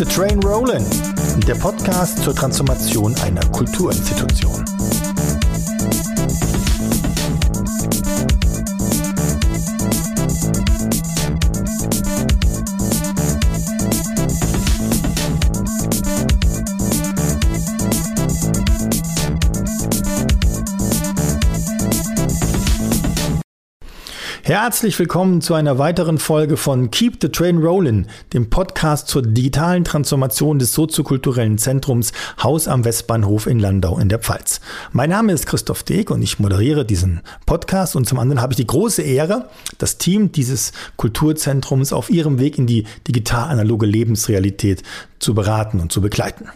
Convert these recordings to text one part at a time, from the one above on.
the Train Rollin', der Podcast zur Transformation einer Kulturinstitution. Herzlich willkommen zu einer weiteren Folge von Keep the Train Rollin', dem Podcast zur digitalen Transformation des soziokulturellen Zentrums Haus am Westbahnhof in Landau in der Pfalz. Mein Name ist Christoph Deek und ich moderiere diesen Podcast und zum anderen habe ich die große Ehre, das Team dieses Kulturzentrums auf ihrem Weg in die digital-analoge Lebensrealität zu beraten und zu begleiten.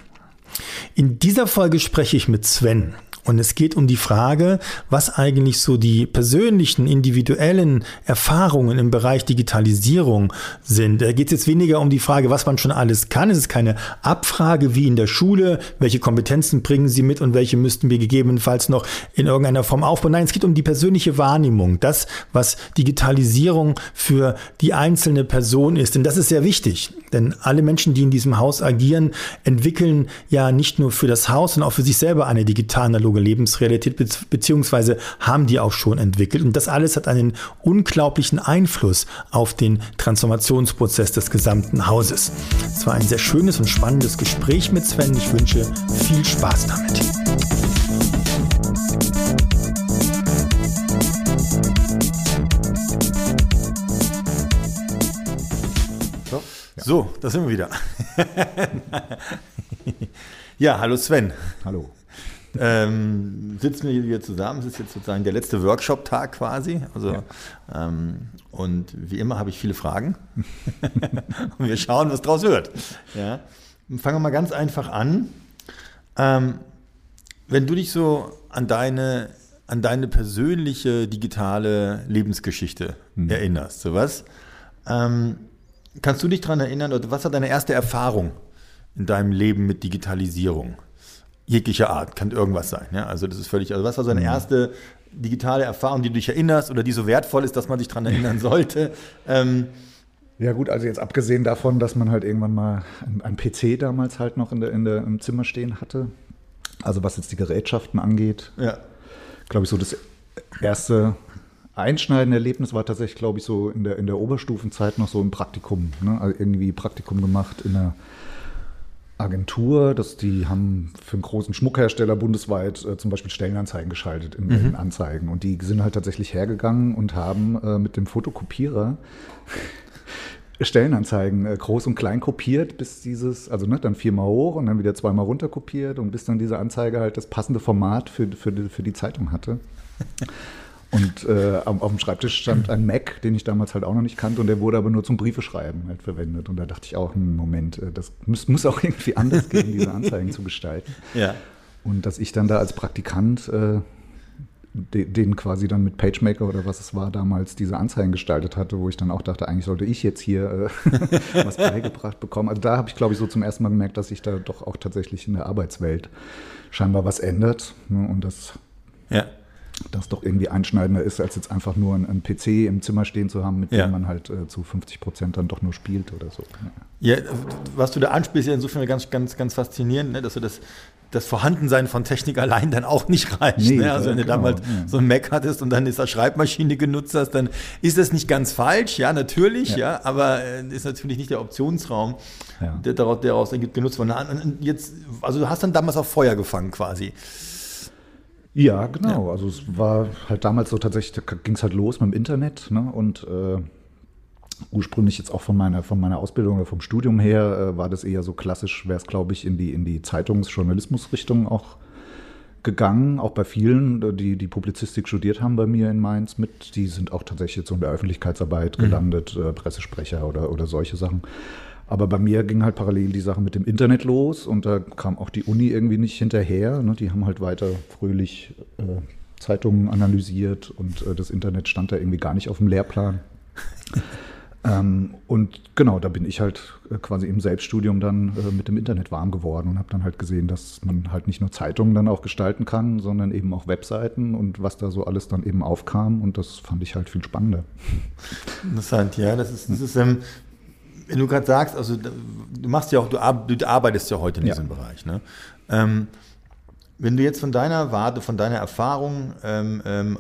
In dieser Folge spreche ich mit Sven. Und es geht um die Frage, was eigentlich so die persönlichen, individuellen Erfahrungen im Bereich Digitalisierung sind. Da geht es jetzt weniger um die Frage, was man schon alles kann. Es ist keine Abfrage wie in der Schule, welche Kompetenzen bringen Sie mit und welche müssten wir gegebenenfalls noch in irgendeiner Form aufbauen. Nein, es geht um die persönliche Wahrnehmung, das, was Digitalisierung für die einzelne Person ist. Denn das ist sehr wichtig. Denn alle Menschen, die in diesem Haus agieren, entwickeln ja nicht nur für das Haus, sondern auch für sich selber eine digital-analoge analoge Lebensrealität, beziehungsweise haben die auch schon entwickelt. Und das alles hat einen unglaublichen Einfluss auf den Transformationsprozess des gesamten Hauses. Es war ein sehr schönes und spannendes Gespräch mit Sven. Ich wünsche viel Spaß damit. So, ja. so da sind wir wieder. ja, hallo Sven. Hallo ähm, sitzen wir hier zusammen. Es ist jetzt sozusagen der letzte Workshop-Tag quasi. Also, ja. ähm, und wie immer habe ich viele Fragen. und wir schauen, was draus wird. Ja. Fangen wir mal ganz einfach an. Ähm, wenn du dich so an deine, an deine persönliche digitale Lebensgeschichte mhm. erinnerst, sowas, ähm, kannst du dich daran erinnern, oder was war deine erste Erfahrung in deinem Leben mit Digitalisierung? Jeglicher Art, kann irgendwas sein. Ja? Also das ist völlig, also was war so eine mhm. erste digitale Erfahrung, die du dich erinnerst oder die so wertvoll ist, dass man sich daran erinnern sollte? Ähm, ja gut, also jetzt abgesehen davon, dass man halt irgendwann mal ein PC damals halt noch in der, in der, im Zimmer stehen hatte, also was jetzt die Gerätschaften angeht, ja. glaube ich so das erste einschneidende Erlebnis war tatsächlich, glaube ich, so in der, in der Oberstufenzeit noch so ein Praktikum, ne? also irgendwie Praktikum gemacht in der Agentur, dass die haben für einen großen Schmuckhersteller bundesweit äh, zum Beispiel Stellenanzeigen geschaltet in, mhm. in, Anzeigen. Und die sind halt tatsächlich hergegangen und haben äh, mit dem Fotokopierer Stellenanzeigen äh, groß und klein kopiert, bis dieses, also ne, dann viermal hoch und dann wieder zweimal runter kopiert und bis dann diese Anzeige halt das passende Format für, für, für die Zeitung hatte. Und äh, auf, auf, dem Schreibtisch stand ein Mac, den ich damals halt auch noch nicht kannte, und der wurde aber nur zum Briefeschreiben halt verwendet. Und da dachte ich auch, hm, Moment, äh, das muss, muss auch irgendwie anders gehen, diese Anzeigen zu gestalten. Ja. Und dass ich dann da als Praktikant äh, den quasi dann mit PageMaker oder was es war damals diese Anzeigen gestaltet hatte, wo ich dann auch dachte, eigentlich sollte ich jetzt hier äh, was beigebracht bekommen. Also da habe ich, glaube ich, so zum ersten Mal gemerkt, dass sich da doch auch tatsächlich in der Arbeitswelt scheinbar was ändert. Ne? Und das ja das doch irgendwie einschneidender ist, als jetzt einfach nur ein, ein PC im Zimmer stehen zu haben, mit ja. dem man halt äh, zu 50 Prozent dann doch nur spielt oder so. Ja, was du da anspielst, ja insofern ganz, ganz, ganz faszinierend, ne, dass du das, das Vorhandensein von Technik allein dann auch nicht reicht. Nee, ne? Also wenn du genau, damals ja. so ein Mac hattest und dann ist das Schreibmaschine genutzt hast, dann ist das nicht ganz falsch, ja, natürlich, ja, ja aber äh, ist natürlich nicht der Optionsraum, der daraus, daraus genutzt wurde. Jetzt, also du hast dann damals auf Feuer gefangen quasi. Ja, genau. Ja. Also es war halt damals so tatsächlich, da ging es halt los mit dem Internet ne? und äh, ursprünglich jetzt auch von meiner, von meiner Ausbildung oder vom Studium her äh, war das eher so klassisch, wäre es glaube ich in die, in die Zeitungsjournalismusrichtung auch gegangen, auch bei vielen, die die Publizistik studiert haben bei mir in Mainz mit, die sind auch tatsächlich jetzt so in der Öffentlichkeitsarbeit mhm. gelandet, äh, Pressesprecher oder, oder solche Sachen. Aber bei mir ging halt parallel die Sache mit dem Internet los und da kam auch die Uni irgendwie nicht hinterher. Ne? Die haben halt weiter fröhlich äh, Zeitungen analysiert und äh, das Internet stand da irgendwie gar nicht auf dem Lehrplan. ähm, und genau, da bin ich halt äh, quasi im Selbststudium dann äh, mit dem Internet warm geworden und habe dann halt gesehen, dass man halt nicht nur Zeitungen dann auch gestalten kann, sondern eben auch Webseiten und was da so alles dann eben aufkam. Und das fand ich halt viel spannender. Interessant, ja. Das ist, das ist ähm, wenn du gerade sagst, also du machst ja auch, du, arbeitest ja heute in diesem ja. Bereich. Ne? Ähm, wenn du jetzt von deiner Warte, von deiner Erfahrung ähm, ähm,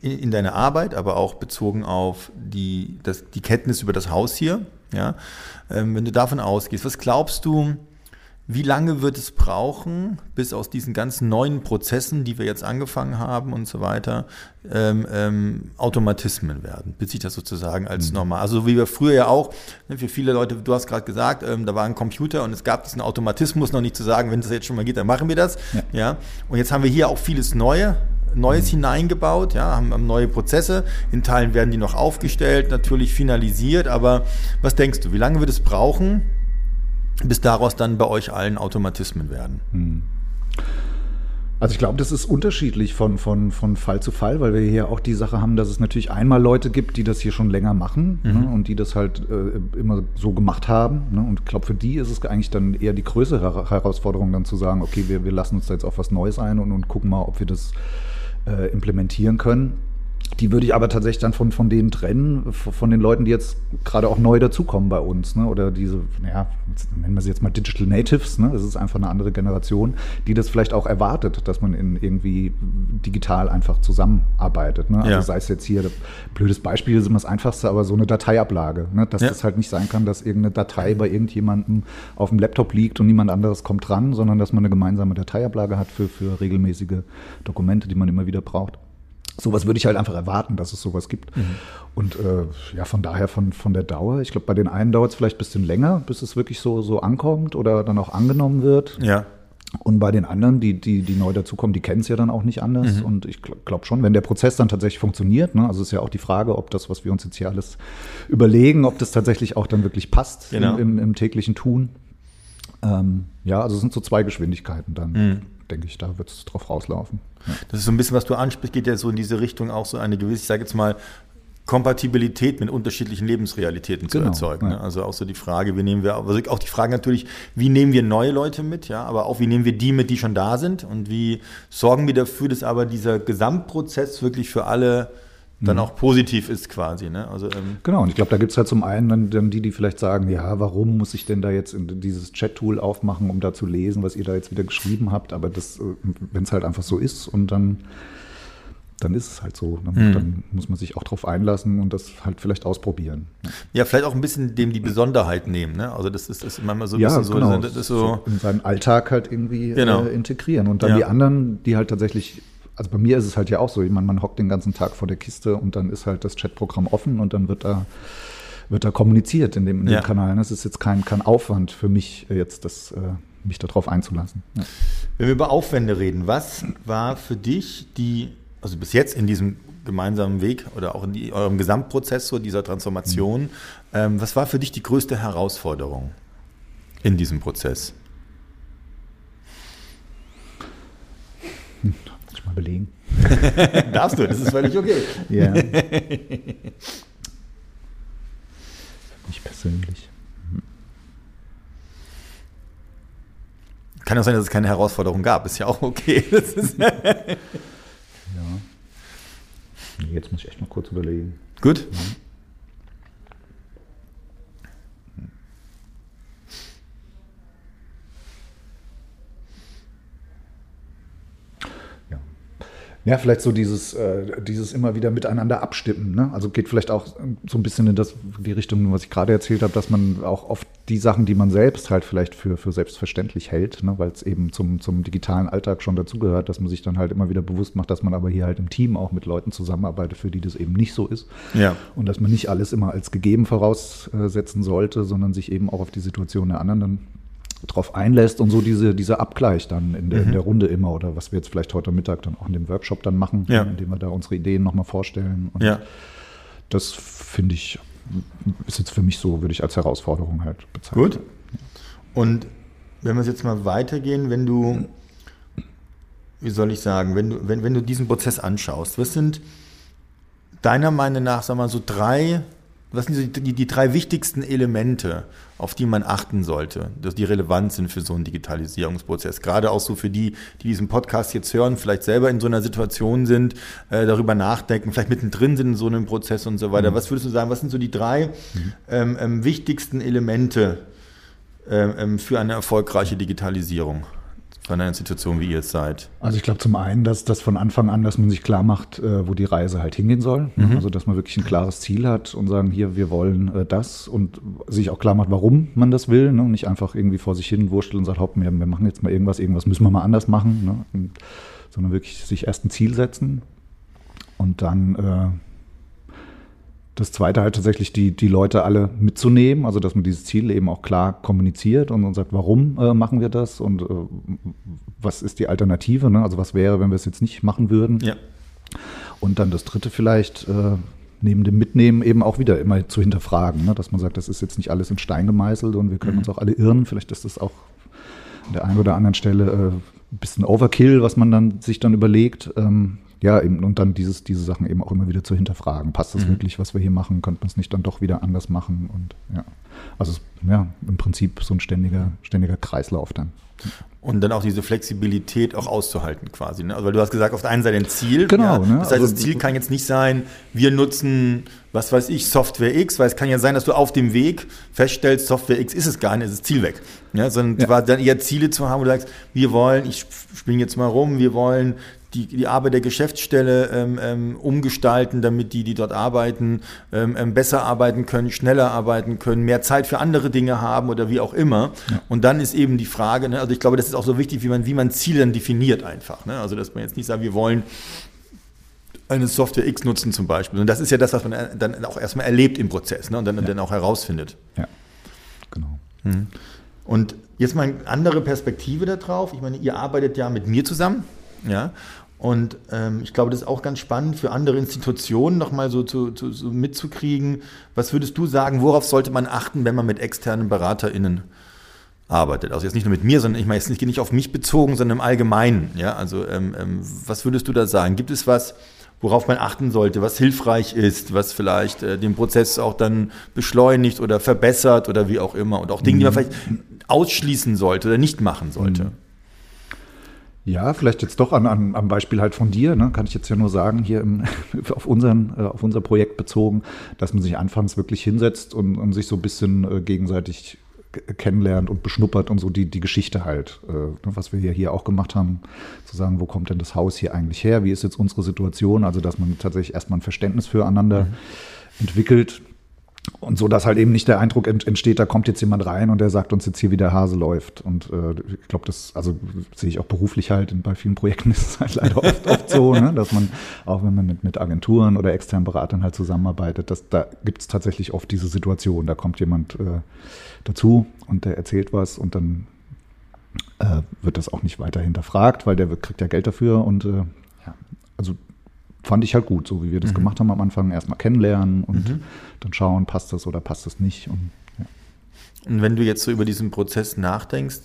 in, in deiner Arbeit, aber auch bezogen auf die, das, die Kenntnis über das Haus hier, ja, ähm, wenn du davon ausgehst, was glaubst du, wie lange wird es brauchen, bis aus diesen ganzen neuen Prozessen, die wir jetzt angefangen haben und so weiter, ähm, ähm, Automatismen werden, bis sich das sozusagen als mhm. normal, also wie wir früher ja auch, ne, für viele Leute, du hast gerade gesagt, ähm, da war ein Computer und es gab diesen Automatismus noch nicht zu sagen, wenn das jetzt schon mal geht, dann machen wir das, ja. ja? Und jetzt haben wir hier auch vieles Neue, Neues mhm. hineingebaut, ja, haben, haben, neue Prozesse. In Teilen werden die noch aufgestellt, natürlich finalisiert. Aber was denkst du, wie lange wird es brauchen, bis daraus dann bei euch allen Automatismen werden? Hm. Also ich glaube, das ist unterschiedlich von, von, von Fall zu Fall, weil wir hier auch die Sache haben, dass es natürlich einmal Leute gibt, die das hier schon länger machen mhm. ne, und die das halt äh, immer so gemacht haben. Ne, und ich glaube, für die ist es eigentlich dann eher die größere Herausforderung, dann zu sagen, okay, wir, wir lassen uns da jetzt auf was Neues ein und, und gucken mal, ob wir das äh, implementieren können. Die würde ich aber tatsächlich dann von, von denen trennen, von den Leuten, die jetzt gerade auch neu dazukommen bei uns. Ne? Oder diese, ja, nennen wir sie jetzt mal Digital Natives, ne? das ist einfach eine andere Generation, die das vielleicht auch erwartet, dass man in irgendwie digital einfach zusammenarbeitet. Ne? Also ja. sei es jetzt hier, blödes Beispiel ist immer das Einfachste, aber so eine Dateiablage. Ne? Dass ja. das halt nicht sein kann, dass irgendeine Datei bei irgendjemandem auf dem Laptop liegt und niemand anderes kommt dran, sondern dass man eine gemeinsame Dateiablage hat für, für regelmäßige Dokumente, die man immer wieder braucht sowas würde ich halt einfach erwarten, dass es sowas gibt. Mhm. Und äh, ja, von daher von, von der Dauer, ich glaube, bei den einen dauert es vielleicht ein bisschen länger, bis es wirklich so, so ankommt oder dann auch angenommen wird. Ja. Und bei den anderen, die, die, die neu dazukommen, die kennen es ja dann auch nicht anders. Mhm. Und ich glaube schon, wenn der Prozess dann tatsächlich funktioniert, ne, also ist ja auch die Frage, ob das, was wir uns jetzt hier alles überlegen, ob das tatsächlich auch dann wirklich passt genau. im, im, im, täglichen Tun. Ähm, ja, also es sind so zwei Geschwindigkeiten dann. Mhm denke ich, da wird es drauf rauslaufen. Ja. Das ist so ein bisschen, was du ansprichst, geht ja so in diese Richtung auch so eine gewisse, ich sage jetzt mal, Kompatibilität mit unterschiedlichen Lebensrealitäten zu genau, erzeugen. Ja. Ne? Also auch so die Frage, wie nehmen wir, also auch die Frage natürlich, wie nehmen wir neue Leute mit, ja, aber auch wie nehmen wir die mit, die schon da sind und wie sorgen wir dafür, dass aber dieser Gesamtprozess wirklich für alle dann mhm. auch positiv ist quasi. Ne? Also, ähm genau, und ich glaube, da gibt es halt zum einen dann, dann, die, die vielleicht sagen, ja, warum muss ich denn da jetzt dieses Chat-Tool aufmachen, um da zu lesen, was ihr da jetzt wieder geschrieben habt, aber das, äh, wenn es halt einfach so ist und dann, dann ist es halt so. Dann, mhm. dann muss man sich auch drauf einlassen und das halt vielleicht ausprobieren. Ja, vielleicht auch ein bisschen dem die Besonderheit nehmen. Ne? Also das ist, das ist manchmal so ein ja, bisschen genau. so, das ist so, in seinen Alltag halt irgendwie genau. äh, integrieren. Und dann ja. die anderen, die halt tatsächlich also bei mir ist es halt ja auch so, ich meine, man hockt den ganzen Tag vor der Kiste und dann ist halt das Chatprogramm offen und dann wird da wird da kommuniziert in dem, in dem ja. Kanal. Das ist jetzt kein, kein Aufwand für mich, jetzt das, äh, mich darauf einzulassen. Ja. Wenn wir über Aufwände reden, was war für dich die, also bis jetzt in diesem gemeinsamen Weg oder auch in die, eurem Gesamtprozess so dieser Transformation, mhm. ähm, was war für dich die größte Herausforderung in diesem Prozess? mal belegen. Darfst du, das ist völlig okay. Ja. Mich persönlich. Kann auch sein, dass es keine Herausforderung gab. Ist ja auch okay. ja. Jetzt muss ich echt mal kurz überlegen. Gut. Ja. Ja, vielleicht so dieses, äh, dieses immer wieder miteinander abstimmen. Ne? Also geht vielleicht auch so ein bisschen in das, die Richtung, was ich gerade erzählt habe, dass man auch oft die Sachen, die man selbst halt vielleicht für, für selbstverständlich hält, ne? weil es eben zum, zum digitalen Alltag schon dazugehört, dass man sich dann halt immer wieder bewusst macht, dass man aber hier halt im Team auch mit Leuten zusammenarbeitet, für die das eben nicht so ist. Ja. Und dass man nicht alles immer als gegeben voraussetzen sollte, sondern sich eben auch auf die Situation der anderen dann drauf einlässt und so diese, dieser Abgleich dann in der, mhm. in der, Runde immer oder was wir jetzt vielleicht heute Mittag dann auch in dem Workshop dann machen, ja. indem wir da unsere Ideen nochmal vorstellen. Und ja. das finde ich, ist jetzt für mich so, würde ich als Herausforderung halt bezeichnen. Gut. Und wenn wir jetzt mal weitergehen, wenn du, wie soll ich sagen, wenn du, wenn, wenn du diesen Prozess anschaust, was sind deiner Meinung nach, sag mal, so drei was sind so die, die, drei wichtigsten Elemente, auf die man achten sollte, dass die relevant sind für so einen Digitalisierungsprozess? Gerade auch so für die, die diesen Podcast jetzt hören, vielleicht selber in so einer Situation sind, äh, darüber nachdenken, vielleicht mittendrin sind in so einem Prozess und so weiter. Mhm. Was würdest du sagen, was sind so die drei mhm. ähm, ähm, wichtigsten Elemente ähm, ähm für eine erfolgreiche Digitalisierung? Von einer Institution, wie ihr es seid? Also ich glaube zum einen, dass das von Anfang an, dass man sich klar macht, äh, wo die Reise halt hingehen soll. Mhm. Also dass man wirklich ein klares Ziel hat und sagen, hier, wir wollen äh, das und sich auch klar macht, warum man das will. Ne? Und nicht einfach irgendwie vor sich hin wurschtelt und sagt, hopp, wir, wir machen jetzt mal irgendwas, irgendwas müssen wir mal anders machen. Ne? Und, sondern wirklich sich erst ein Ziel setzen und dann äh, das zweite halt tatsächlich die, die Leute alle mitzunehmen, also dass man dieses Ziel eben auch klar kommuniziert und, und sagt, warum äh, machen wir das und äh, was ist die Alternative, ne? also was wäre, wenn wir es jetzt nicht machen würden. Ja. Und dann das dritte vielleicht, äh, neben dem Mitnehmen eben auch wieder immer zu hinterfragen, ne? dass man sagt, das ist jetzt nicht alles in Stein gemeißelt und wir können mhm. uns auch alle irren, vielleicht ist das auch an der einen oder anderen Stelle äh, ein bisschen Overkill, was man dann sich dann überlegt. Ähm, ja, eben, und dann dieses, diese Sachen eben auch immer wieder zu hinterfragen. Passt das mhm. wirklich, was wir hier machen? Könnte man es nicht dann doch wieder anders machen? Und ja, also ja, im Prinzip so ein ständiger, ständiger Kreislauf dann. Und dann auch diese Flexibilität auch auszuhalten quasi. Ne? Also weil du hast gesagt, auf der einen Seite ein Ziel. Genau. Ja, ne? Das heißt, also, das Ziel kann jetzt nicht sein, wir nutzen, was weiß ich, Software X, weil es kann ja sein, dass du auf dem Weg feststellst, Software X ist es gar nicht, ist Ziel weg. Ja, sondern ja. dann eher Ziele zu haben, wo du sagst, wir wollen, ich springe jetzt mal rum, wir wollen die, die Arbeit der Geschäftsstelle ähm, ähm, umgestalten, damit die, die dort arbeiten, ähm, ähm, besser arbeiten können, schneller arbeiten können, mehr Zeit für andere Dinge haben oder wie auch immer. Ja. Und dann ist eben die Frage, ne, also ich glaube, das ist auch so wichtig, wie man, wie man Ziele dann definiert einfach. Ne? Also dass man jetzt nicht sagt, wir wollen eine Software X nutzen zum Beispiel. Und das ist ja das, was man dann auch erstmal erlebt im Prozess ne? und dann, ja. dann auch herausfindet. Ja, genau. Mhm. Und jetzt mal eine andere Perspektive darauf. Ich meine, ihr arbeitet ja mit mir zusammen. Ja, und ähm, ich glaube, das ist auch ganz spannend für andere Institutionen nochmal so, zu, zu, so mitzukriegen. Was würdest du sagen, worauf sollte man achten, wenn man mit externen BeraterInnen arbeitet? Also jetzt nicht nur mit mir, sondern ich meine jetzt nicht, nicht auf mich bezogen, sondern im Allgemeinen. Ja? Also ähm, ähm, was würdest du da sagen? Gibt es was, worauf man achten sollte, was hilfreich ist, was vielleicht äh, den Prozess auch dann beschleunigt oder verbessert oder wie auch immer und auch Dinge, die man mhm. vielleicht ausschließen sollte oder nicht machen sollte? Mhm. Ja, vielleicht jetzt doch an, an, am Beispiel halt von dir, ne, kann ich jetzt ja nur sagen, hier im, auf, unseren, äh, auf unser Projekt bezogen, dass man sich anfangs wirklich hinsetzt und, und sich so ein bisschen äh, gegenseitig kennenlernt und beschnuppert und so die, die Geschichte halt, äh, ne, was wir hier, hier auch gemacht haben, zu sagen, wo kommt denn das Haus hier eigentlich her, wie ist jetzt unsere Situation, also dass man tatsächlich erstmal ein Verständnis füreinander mhm. entwickelt und so, dass halt eben nicht der Eindruck entsteht, da kommt jetzt jemand rein und der sagt uns jetzt hier, wie der Hase läuft. Und äh, ich glaube, das, also sehe ich auch beruflich halt, bei vielen Projekten ist es halt leider oft, oft so, ne, dass man, auch wenn man mit, mit Agenturen oder externen Beratern halt zusammenarbeitet, dass da gibt es tatsächlich oft diese Situation, da kommt jemand äh, dazu und der erzählt was und dann äh, wird das auch nicht weiter hinterfragt, weil der kriegt ja Geld dafür und äh, ja, also fand ich halt gut, so wie wir das mhm. gemacht haben am Anfang. Erstmal kennenlernen und mhm. dann schauen, passt das oder passt das nicht. Und, ja. und wenn du jetzt so über diesen Prozess nachdenkst,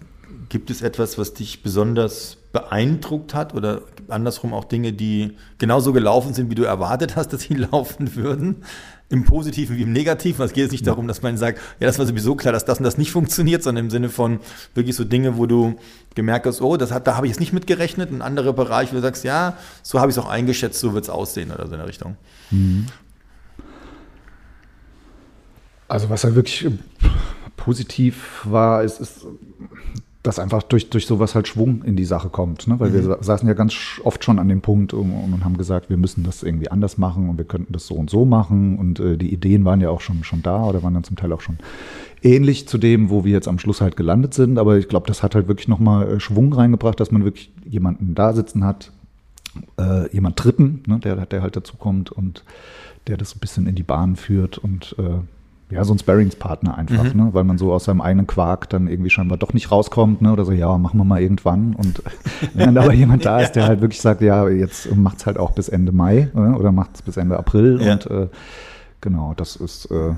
gibt es etwas, was dich besonders beeindruckt hat oder andersrum auch Dinge, die genauso gelaufen sind, wie du erwartet hast, dass sie laufen würden? Im Positiven wie im Negativen. Es geht jetzt nicht darum, dass man sagt, ja, das war sowieso klar, dass das und das nicht funktioniert, sondern im Sinne von wirklich so Dinge, wo du gemerkt hast, oh, das hat, da habe ich jetzt nicht mitgerechnet. Ein anderer Bereich, wo du sagst, ja, so habe ich es auch eingeschätzt, so wird es aussehen oder so in der Richtung. Mhm. Also was ja wirklich positiv war, ist, ist dass einfach durch, durch sowas halt Schwung in die Sache kommt. Ne? Weil mhm. wir saßen ja ganz oft schon an dem Punkt und, und, haben gesagt, wir müssen das irgendwie anders machen und wir könnten das so und so machen. Und äh, die Ideen waren ja auch schon, schon da oder waren dann zum Teil auch schon ähnlich zu dem, wo wir jetzt am Schluss halt gelandet sind. Aber ich glaube, das hat halt wirklich nochmal äh, Schwung reingebracht, dass man wirklich jemanden da sitzen hat, äh, jemand Dritten, ne? der, der halt dazu kommt und der das ein bisschen in die Bahn führt und äh, ja, so ein Sparringspartner einfach, mhm. ne? weil man so aus seinem eigenen Quark dann irgendwie scheinbar doch nicht rauskommt, ne? oder so, ja, machen wir mal irgendwann. Und wenn dann aber jemand da ist, der halt wirklich sagt, ja, jetzt macht es halt auch bis Ende Mai ne? oder macht es bis Ende April. Ja. Und äh, genau, das ist äh,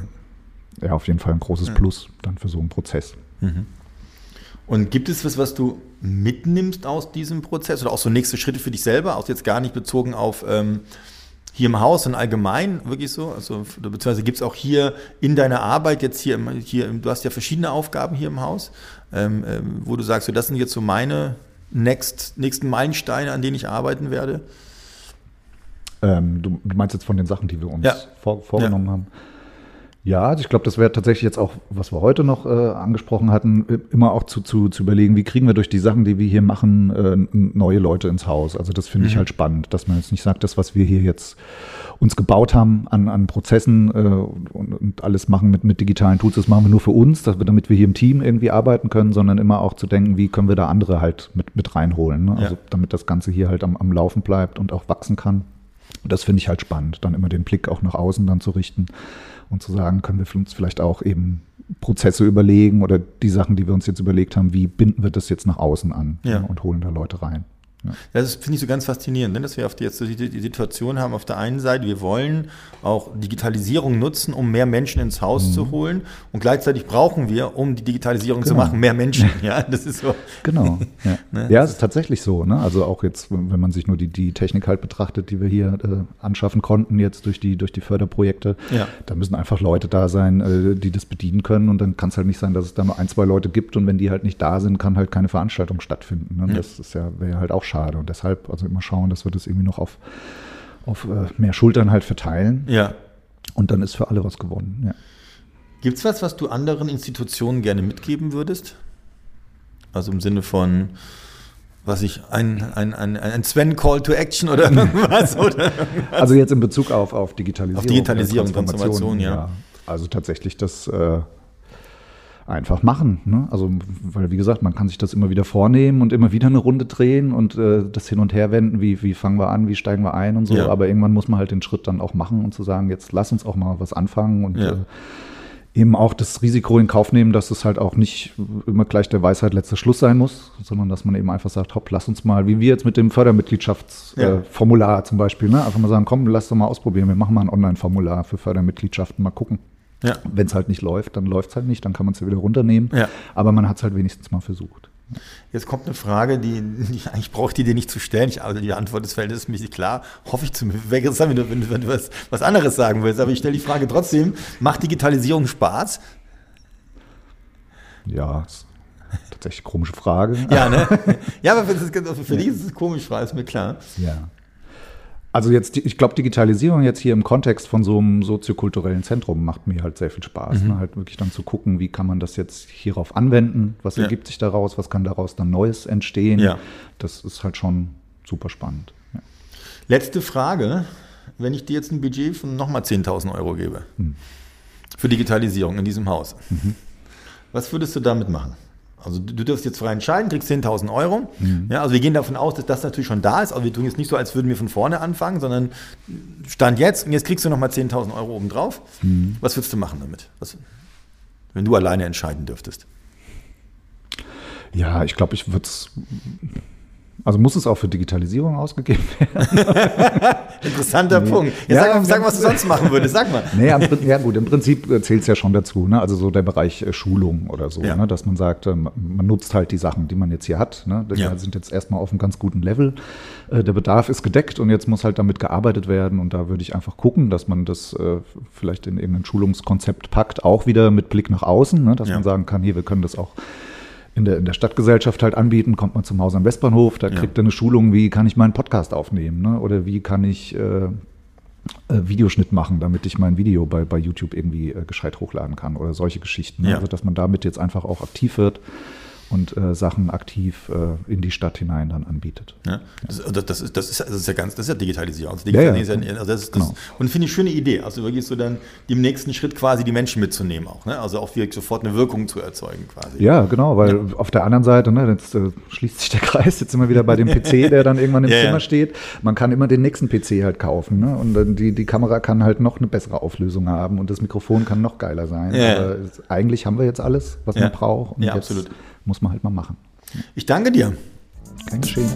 ja auf jeden Fall ein großes Plus dann für so einen Prozess. Mhm. Und gibt es was, was du mitnimmst aus diesem Prozess oder auch so nächste Schritte für dich selber, auch jetzt gar nicht bezogen auf ähm, hier im Haus und allgemein wirklich so? Also, beziehungsweise gibt es auch hier in deiner Arbeit jetzt hier, hier, du hast ja verschiedene Aufgaben hier im Haus, ähm, ähm, wo du sagst, so, das sind jetzt so meine next, nächsten Meilensteine, an denen ich arbeiten werde? Ähm, du, du, meinst jetzt von den Sachen, die wir uns ja. vor, vorgenommen ja. haben? Ja, also ich glaube, das wäre tatsächlich jetzt auch, was wir heute noch äh, angesprochen hatten, immer auch zu, zu, zu überlegen, wie kriegen wir durch die Sachen, die wir hier machen, äh, neue Leute ins Haus. Also das finde mhm. ich halt spannend, dass man jetzt nicht sagt, das, was wir hier jetzt uns gebaut haben an, an Prozessen äh, und, und alles machen mit, mit digitalen Tools, das machen wir nur für uns, dass wir, damit wir hier im Team irgendwie arbeiten können, sondern immer auch zu denken, wie können wir da andere halt mit, mit reinholen. Ne? Also ja. damit das Ganze hier halt am, am Laufen bleibt und auch wachsen kann. Und das finde ich halt spannend, dann immer den Blick auch nach außen dann zu richten und zu sagen, können wir uns vielleicht auch eben Prozesse überlegen oder die Sachen, die wir uns jetzt überlegt haben, wie binden wir das jetzt nach außen an ja. und holen da Leute rein. Ja. Das finde ich so ganz faszinierend, ne? dass wir auf die, jetzt die, die, Situation haben, auf der einen Seite, wir wollen auch Digitalisierung nutzen, um mehr Menschen ins Haus mhm. zu holen und gleichzeitig brauchen wir, um die Digitalisierung genau. zu machen, mehr Menschen. Ja, das ist so. Genau. Ja, ne? ja es ist tatsächlich so. Ne? Also auch jetzt, wenn man sich nur die, die Technik halt betrachtet, die wir hier äh, anschaffen konnten, jetzt durch die, durch die Förderprojekte, ja. da müssen einfach Leute da sein, äh, die das bedienen können und dann kann es halt nicht sein, dass es da nur ein, zwei Leute gibt und wenn die halt nicht da sind, kann halt keine Veranstaltung stattfinden. Ne? Das ist ja, wäre halt auch schade schade. Und deshalb also immer schauen, dass wir das irgendwie noch auf, auf äh, mehr Schultern halt verteilen. Ja. Und dann ist für alle was gewonnen. Ja. Gibt es was, was du anderen Institutionen gerne mitgeben würdest? Also im Sinne von, was ich, ein, ein, ein, ein Sven-Call to Action oder irgendwas? Oder Also jetzt in Bezug auf, auf Digitalisierung. Auf Digitalisierung, Transformation, Transformation ja. ja. Also tatsächlich das äh, einfach machen. Ne? Also, weil wie gesagt, man kann sich das immer wieder vornehmen und immer wieder eine Runde drehen und äh, das hin und her wenden, wie, wie fangen wir an, wie steigen wir ein und so. Ja. Aber irgendwann muss man halt den Schritt dann auch machen und zu sagen, jetzt lass uns auch mal was anfangen und ja. äh, eben auch das Risiko in Kauf nehmen, dass es halt auch nicht immer gleich der Weisheit letzter Schluss sein muss, sondern dass man eben einfach sagt, hopp, lass uns mal, wie wir jetzt mit dem Fördermitgliedschaftsformular ja. äh, zum Beispiel, ne? einfach mal sagen, komm, lass doch mal ausprobieren, wir machen mal ein Online-Formular für Fördermitgliedschaften, mal gucken. Ja. Wenn es halt nicht läuft, dann läuft es halt nicht, dann kann man es ja wieder runternehmen. Ja. Aber man hat es halt wenigstens mal versucht. Jetzt kommt eine Frage, die, die eigentlich braucht die dir nicht zu stellen. Ich, also die Antwort des Feldes ist mir klar. Hoffe ich zumindest. Wäre wenn du, wenn, du was, was anderes sagen willst. Aber ich stelle die Frage trotzdem: Macht Digitalisierung Spaß? Ja, tatsächlich eine komische Frage. Ja, ne? Ja, aber für, für dich ist es eine komische Frage, ist mir klar. Ja. Also jetzt, ich glaube, Digitalisierung jetzt hier im Kontext von so einem soziokulturellen Zentrum macht mir halt sehr viel Spaß. Mhm. Ne? Halt wirklich dann zu gucken, wie kann man das jetzt hierauf anwenden, was ja. ergibt sich daraus, was kann daraus dann Neues entstehen. Ja. Das ist halt schon super spannend. Ja. Letzte Frage, wenn ich dir jetzt ein Budget von nochmal 10.000 Euro gebe mhm. für Digitalisierung in diesem Haus, mhm. was würdest du damit machen? Also du, du jetzt frei entscheiden, kriegst 10.000 Euro. Mhm. Ja, also wir gehen davon aus, dass das natürlich schon da ist. Also wir tun jetzt nicht so, als würden wir von vorne anfangen, sondern Stand jetzt und jetzt kriegst du nochmal 10.000 Euro obendrauf. Mhm. Was würdest du machen damit? Was, wenn du alleine entscheiden dürftest? Ja, ich glaube, ich würde es also muss es auch für Digitalisierung ausgegeben werden? Interessanter nee. Punkt. Ja, sag, mal, sag mal, was du sonst machen würdest. Sag mal. Nee, ja gut, im Prinzip zählt es ja schon dazu. Ne? Also so der Bereich äh, Schulung oder so, ja. ne? dass man sagt, ähm, man nutzt halt die Sachen, die man jetzt hier hat. Ne? Die ja. sind jetzt erstmal auf einem ganz guten Level. Äh, der Bedarf ist gedeckt und jetzt muss halt damit gearbeitet werden. Und da würde ich einfach gucken, dass man das äh, vielleicht in irgendein Schulungskonzept packt, auch wieder mit Blick nach außen, ne? dass man sagen kann, hier, wir können das auch in der, in der Stadtgesellschaft halt anbieten, kommt man zum Haus am Westbahnhof, da kriegt er eine Schulung, wie kann ich meinen Podcast aufnehmen ne? oder wie kann ich äh, äh, Videoschnitt machen, damit ich mein Video bei, bei YouTube irgendwie äh, gescheit hochladen kann oder solche Geschichten. Ne? Ja. Also dass man damit jetzt einfach auch aktiv wird und äh, Sachen aktiv äh, in die Stadt hinein dann anbietet. Ja, das, das, ist, das, ist, das ist ja ganz, das ist ja Digitalisierung. Also Digitalisierung ja, ja. Also das ist, genau. Und finde ich eine schöne Idee. Also wirklich so dann im nächsten Schritt quasi die Menschen mitzunehmen auch. Ne? Also auch wirklich sofort eine Wirkung zu erzeugen quasi. Ja, genau, weil ja. auf der anderen Seite, ne, jetzt äh, schließt sich der Kreis jetzt immer wieder bei dem PC, der dann irgendwann im Zimmer steht. Man kann immer den nächsten PC halt kaufen. Ne? Und dann die, die Kamera kann halt noch eine bessere Auflösung haben und das Mikrofon kann noch geiler sein. Aber eigentlich haben wir jetzt alles, was man braucht. ja, absolut muss man halt mal machen. Ich danke dir. Kein Geschehen.